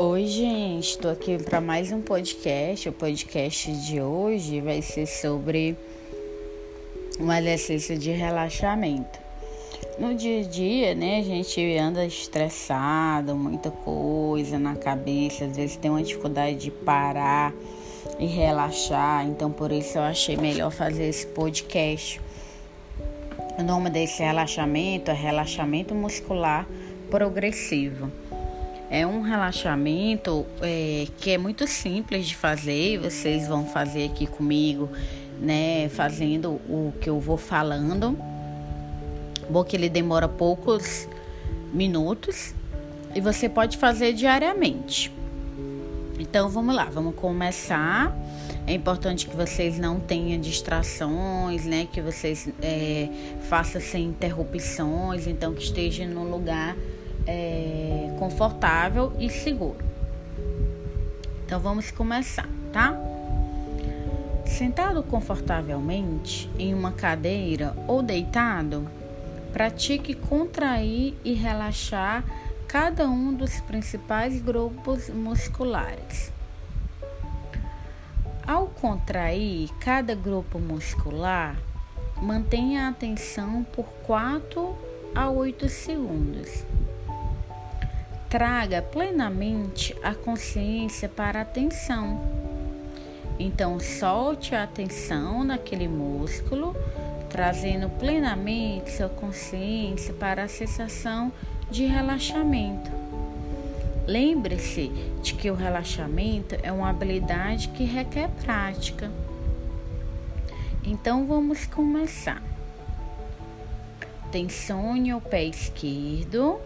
Oi, gente, estou aqui para mais um podcast. O podcast de hoje vai ser sobre um exercício de relaxamento. No dia a dia, né, a gente anda estressado, muita coisa na cabeça, às vezes tem uma dificuldade de parar e relaxar, então por isso eu achei melhor fazer esse podcast. O nome desse relaxamento é relaxamento muscular progressivo. É um relaxamento é, que é muito simples de fazer. Vocês vão fazer aqui comigo, né? Fazendo o que eu vou falando. Bom que ele demora poucos minutos e você pode fazer diariamente. Então vamos lá, vamos começar. É importante que vocês não tenham distrações, né? Que vocês é, façam sem interrupções, então que esteja no lugar é, confortável e seguro. Então vamos começar, tá? Sentado confortavelmente em uma cadeira ou deitado, pratique contrair e relaxar cada um dos principais grupos musculares. Ao contrair cada grupo muscular, mantenha a atenção por 4 a 8 segundos. Traga plenamente a consciência para a atenção. Então, solte a atenção naquele músculo, trazendo plenamente sua consciência para a sensação de relaxamento. Lembre-se de que o relaxamento é uma habilidade que requer prática. Então vamos começar. Tensione o pé esquerdo.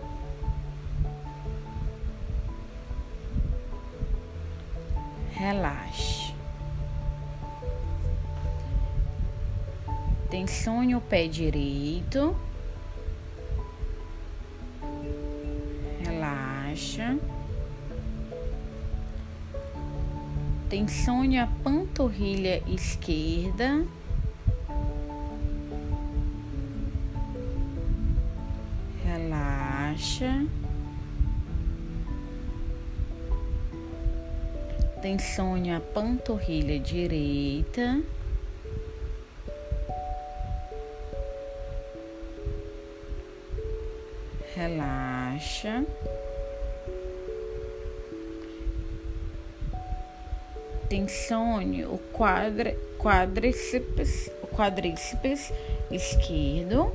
Relaxe. Tensione o pé direito. Relaxa. Tensione a panturrilha esquerda. Relaxa. Tensione a panturrilha direita. Relaxa. Tensione o quadríceps, o quadríceps esquerdo.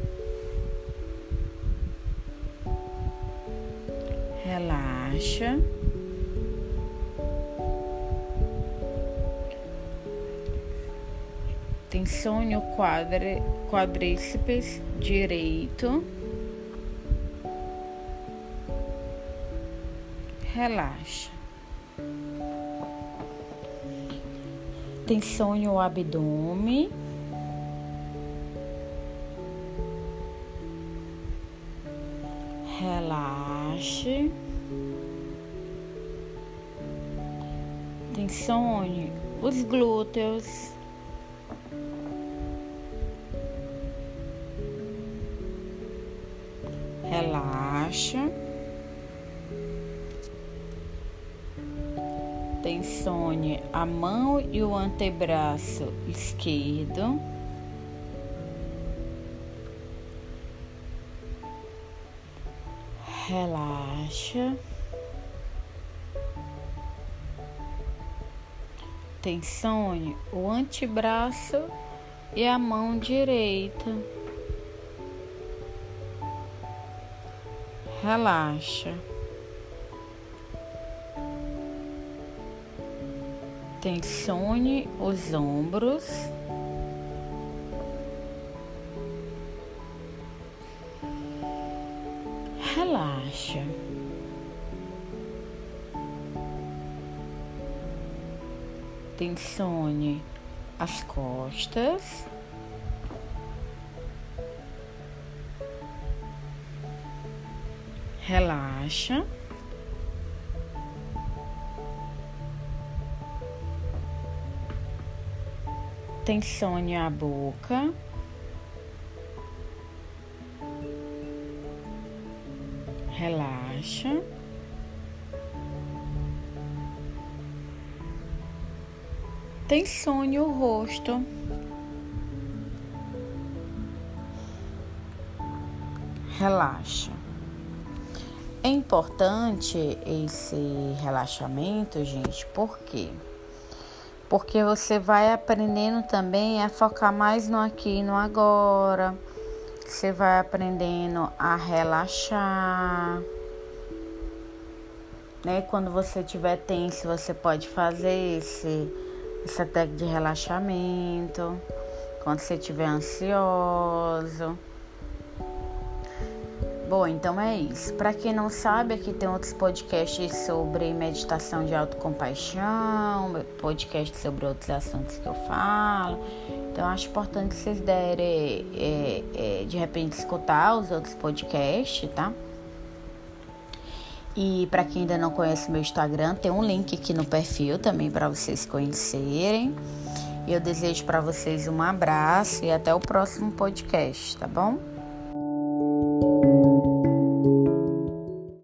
Relaxa. Tensione o quadri, quadríceps direito. Relaxa. Tensione o abdômen. Relaxe. Tensione os glúteos. Relaxa. Tensione a mão e o antebraço esquerdo. Relaxa. Tensione o antebraço e a mão direita. Relaxa. Tensione os ombros. Relaxa. Tensione as costas. Relaxa. Tensione a boca. Relaxa. Tensione o rosto. Relaxa. É importante esse relaxamento, gente, por quê? Porque você vai aprendendo também a focar mais no aqui e no agora. Você vai aprendendo a relaxar. Né? Quando você estiver tenso, você pode fazer esse, essa técnica de relaxamento. Quando você estiver ansioso. Bom, então é isso. Para quem não sabe, aqui tem outros podcasts sobre meditação de autocompaixão, podcast sobre outros assuntos que eu falo. Então acho importante vocês derem, é, é, de repente, escutar os outros podcasts, tá? E para quem ainda não conhece meu Instagram, tem um link aqui no perfil também para vocês conhecerem. Eu desejo para vocês um abraço e até o próximo podcast, tá bom?